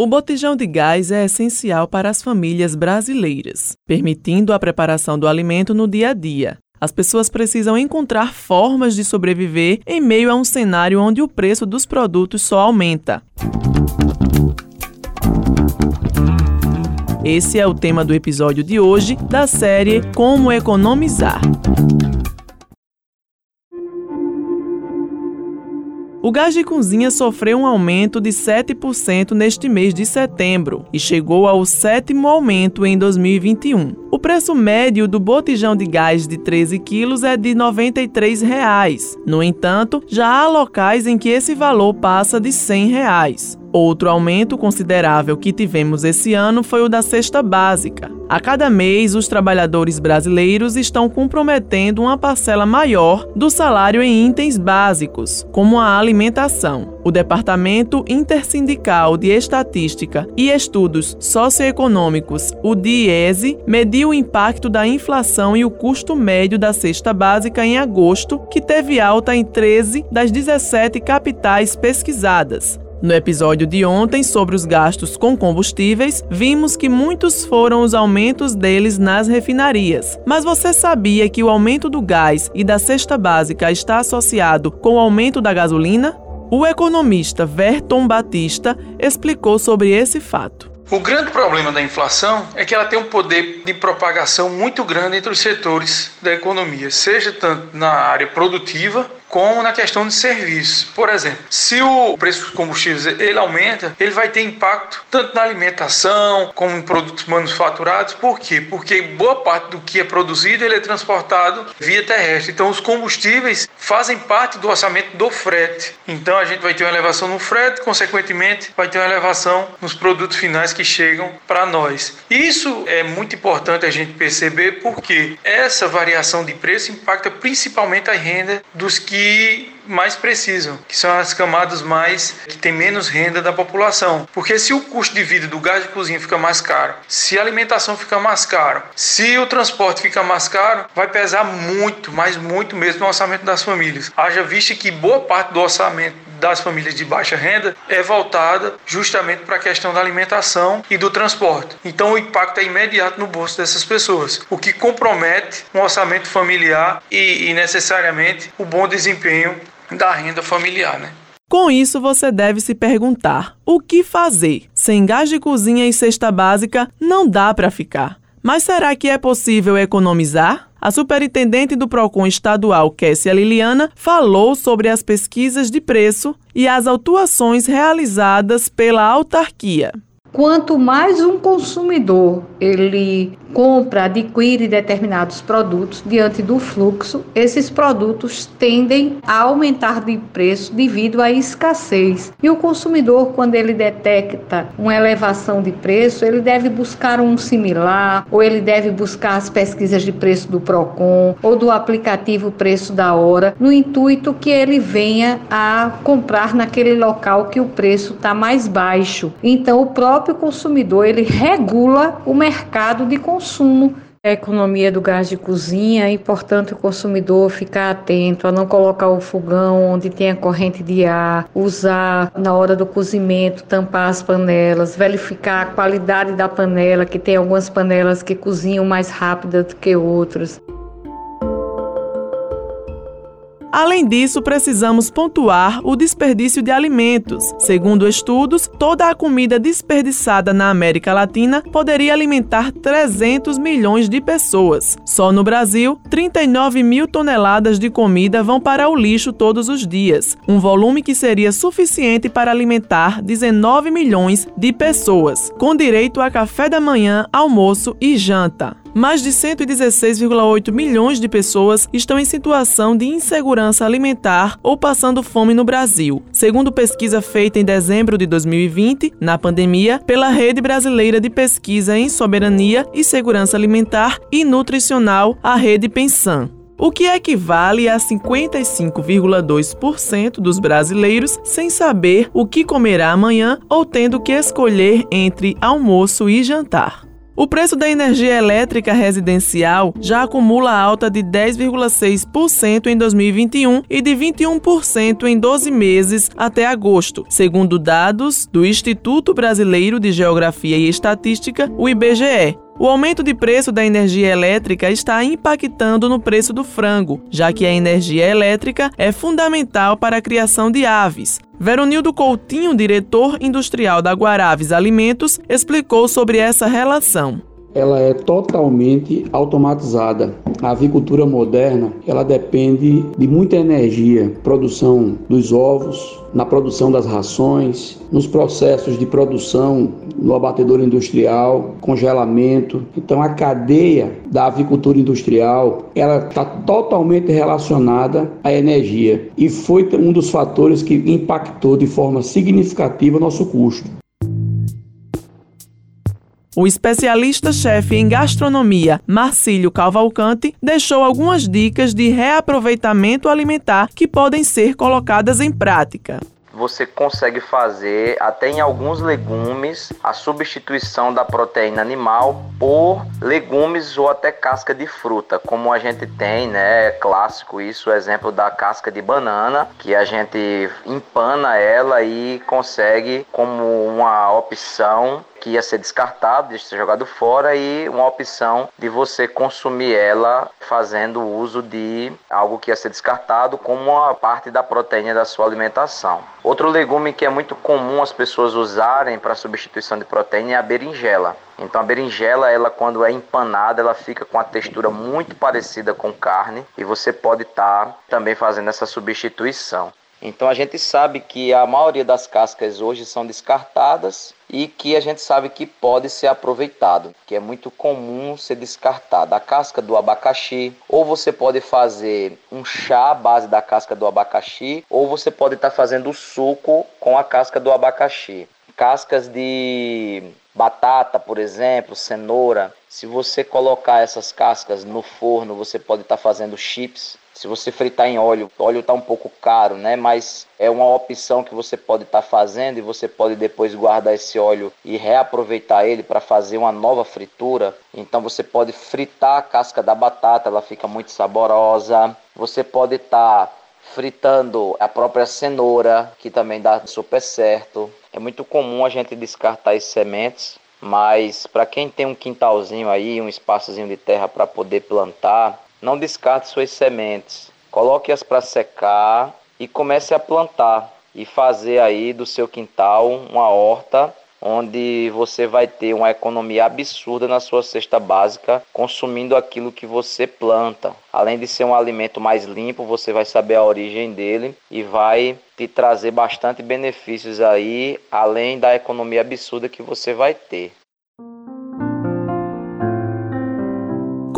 O botijão de gás é essencial para as famílias brasileiras, permitindo a preparação do alimento no dia a dia. As pessoas precisam encontrar formas de sobreviver em meio a um cenário onde o preço dos produtos só aumenta. Esse é o tema do episódio de hoje da série Como Economizar. O gás de cozinha sofreu um aumento de 7% neste mês de setembro e chegou ao sétimo aumento em 2021. O preço médio do botijão de gás de 13 quilos é de 93 reais. No entanto, já há locais em que esse valor passa de 100 reais. Outro aumento considerável que tivemos esse ano foi o da cesta básica. A cada mês, os trabalhadores brasileiros estão comprometendo uma parcela maior do salário em itens básicos, como a alimentação. O Departamento Intersindical de Estatística e Estudos Socioeconômicos, o DIESE, mediu o impacto da inflação e o custo médio da cesta básica em agosto, que teve alta em 13 das 17 capitais pesquisadas. No episódio de ontem sobre os gastos com combustíveis, vimos que muitos foram os aumentos deles nas refinarias. Mas você sabia que o aumento do gás e da cesta básica está associado com o aumento da gasolina? O economista Verton Batista explicou sobre esse fato. O grande problema da inflação é que ela tem um poder de propagação muito grande entre os setores da economia, seja tanto na área produtiva como na questão de serviços. Por exemplo, se o preço dos combustíveis ele aumenta, ele vai ter impacto tanto na alimentação como em produtos manufaturados. Por quê? Porque boa parte do que é produzido ele é transportado via terrestre. Então os combustíveis fazem parte do orçamento do frete. Então a gente vai ter uma elevação no frete, consequentemente vai ter uma elevação nos produtos finais que chegam para nós. Isso é muito importante a gente perceber porque essa variação de preço impacta principalmente a renda dos que que mais precisam, que são as camadas mais que têm menos renda da população. Porque se o custo de vida do gás de cozinha fica mais caro, se a alimentação fica mais caro, se o transporte fica mais caro, vai pesar muito, mas muito mesmo no orçamento das famílias. Haja vista que boa parte do orçamento das famílias de baixa renda é voltada justamente para a questão da alimentação e do transporte. Então o impacto é imediato no bolso dessas pessoas, o que compromete um orçamento familiar e, e necessariamente o bom desempenho da renda familiar, né? Com isso, você deve se perguntar: o que fazer? Sem gás de cozinha e cesta básica, não dá para ficar. Mas será que é possível economizar? A superintendente do PROCON estadual, Kessia Liliana, falou sobre as pesquisas de preço e as autuações realizadas pela autarquia. Quanto mais um consumidor ele compra, adquire determinados produtos diante do fluxo, esses produtos tendem a aumentar de preço devido à escassez. E o consumidor, quando ele detecta uma elevação de preço, ele deve buscar um similar, ou ele deve buscar as pesquisas de preço do Procon ou do aplicativo Preço da Hora, no intuito que ele venha a comprar naquele local que o preço está mais baixo. Então, o próprio próprio consumidor ele regula o mercado de consumo. A economia do gás de cozinha é importante o consumidor ficar atento a não colocar o fogão onde tem a corrente de ar, usar na hora do cozimento, tampar as panelas, verificar a qualidade da panela, que tem algumas panelas que cozinham mais rápido do que outras. Além disso, precisamos pontuar o desperdício de alimentos. Segundo estudos, toda a comida desperdiçada na América Latina poderia alimentar 300 milhões de pessoas. Só no Brasil, 39 mil toneladas de comida vão para o lixo todos os dias, um volume que seria suficiente para alimentar 19 milhões de pessoas, com direito a café da manhã, almoço e janta. Mais de 116,8 milhões de pessoas estão em situação de insegurança alimentar ou passando fome no Brasil, segundo pesquisa feita em dezembro de 2020, na pandemia, pela Rede Brasileira de Pesquisa em Soberania e Segurança Alimentar e Nutricional, a Rede Pensan o que equivale a 55,2% dos brasileiros sem saber o que comerá amanhã ou tendo que escolher entre almoço e jantar. O preço da energia elétrica residencial já acumula alta de 10,6% em 2021 e de 21% em 12 meses até agosto, segundo dados do Instituto Brasileiro de Geografia e Estatística, o IBGE. O aumento de preço da energia elétrica está impactando no preço do frango, já que a energia elétrica é fundamental para a criação de aves. Veronildo Coutinho, diretor industrial da Guaraves Alimentos, explicou sobre essa relação ela é totalmente automatizada. A avicultura moderna, ela depende de muita energia, produção dos ovos, na produção das rações, nos processos de produção no abatedor industrial, congelamento. Então a cadeia da avicultura industrial, ela está totalmente relacionada à energia e foi um dos fatores que impactou de forma significativa nosso custo. O especialista-chefe em gastronomia, Marcílio Cavalcante, deixou algumas dicas de reaproveitamento alimentar que podem ser colocadas em prática você consegue fazer até em alguns legumes a substituição da proteína animal por legumes ou até casca de fruta, como a gente tem, né? É clássico isso, o exemplo da casca de banana, que a gente empana ela e consegue como uma opção que ia ser descartado, ia ser jogado fora e uma opção de você consumir ela fazendo uso de algo que ia ser descartado como uma parte da proteína da sua alimentação. Outro legume que é muito comum as pessoas usarem para substituição de proteína é a berinjela. Então a berinjela, ela quando é empanada, ela fica com a textura muito parecida com carne e você pode estar tá também fazendo essa substituição. Então a gente sabe que a maioria das cascas hoje são descartadas e que a gente sabe que pode ser aproveitado, que é muito comum ser descartada. A casca do abacaxi, ou você pode fazer um chá à base da casca do abacaxi, ou você pode estar tá fazendo suco com a casca do abacaxi. Cascas de batata, por exemplo, cenoura, se você colocar essas cascas no forno, você pode estar tá fazendo chips se você fritar em óleo, óleo está um pouco caro, né? Mas é uma opção que você pode estar tá fazendo e você pode depois guardar esse óleo e reaproveitar ele para fazer uma nova fritura. Então você pode fritar a casca da batata, ela fica muito saborosa. Você pode estar tá fritando a própria cenoura, que também dá super certo. É muito comum a gente descartar as sementes, mas para quem tem um quintalzinho aí, um espaçozinho de terra para poder plantar, não descarte suas sementes. Coloque-as para secar e comece a plantar e fazer aí do seu quintal uma horta onde você vai ter uma economia absurda na sua cesta básica, consumindo aquilo que você planta. Além de ser um alimento mais limpo, você vai saber a origem dele e vai te trazer bastante benefícios aí, além da economia absurda que você vai ter.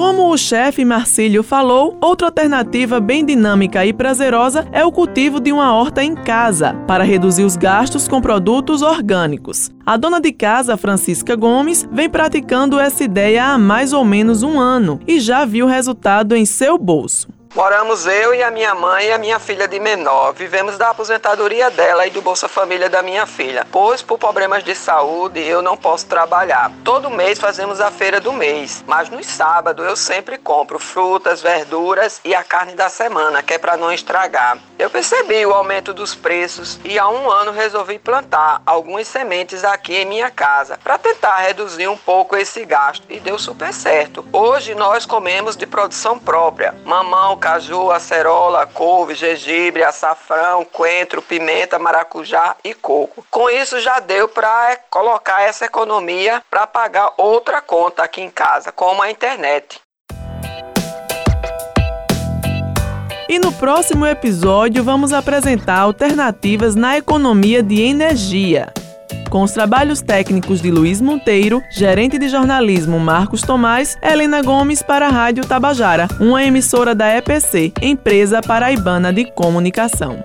Como o chefe Marcílio falou, outra alternativa bem dinâmica e prazerosa é o cultivo de uma horta em casa, para reduzir os gastos com produtos orgânicos. A dona de casa, Francisca Gomes, vem praticando essa ideia há mais ou menos um ano e já viu resultado em seu bolso. Moramos eu e a minha mãe e a minha filha de menor. Vivemos da aposentadoria dela e do Bolsa Família da minha filha, pois por problemas de saúde eu não posso trabalhar. Todo mês fazemos a feira do mês, mas no sábado eu sempre compro frutas, verduras e a carne da semana, que é para não estragar. Eu percebi o aumento dos preços e há um ano resolvi plantar algumas sementes aqui em minha casa para tentar reduzir um pouco esse gasto e deu super certo. Hoje nós comemos de produção própria, mamão, caju, acerola, couve, gengibre, açafrão, coentro, pimenta, maracujá e coco. Com isso já deu para colocar essa economia para pagar outra conta aqui em casa, como a internet. E no próximo episódio vamos apresentar alternativas na economia de energia com os trabalhos técnicos de Luiz Monteiro, gerente de jornalismo Marcos Tomás, Helena Gomes para a Rádio Tabajara, uma emissora da EPC, Empresa Paraibana de Comunicação.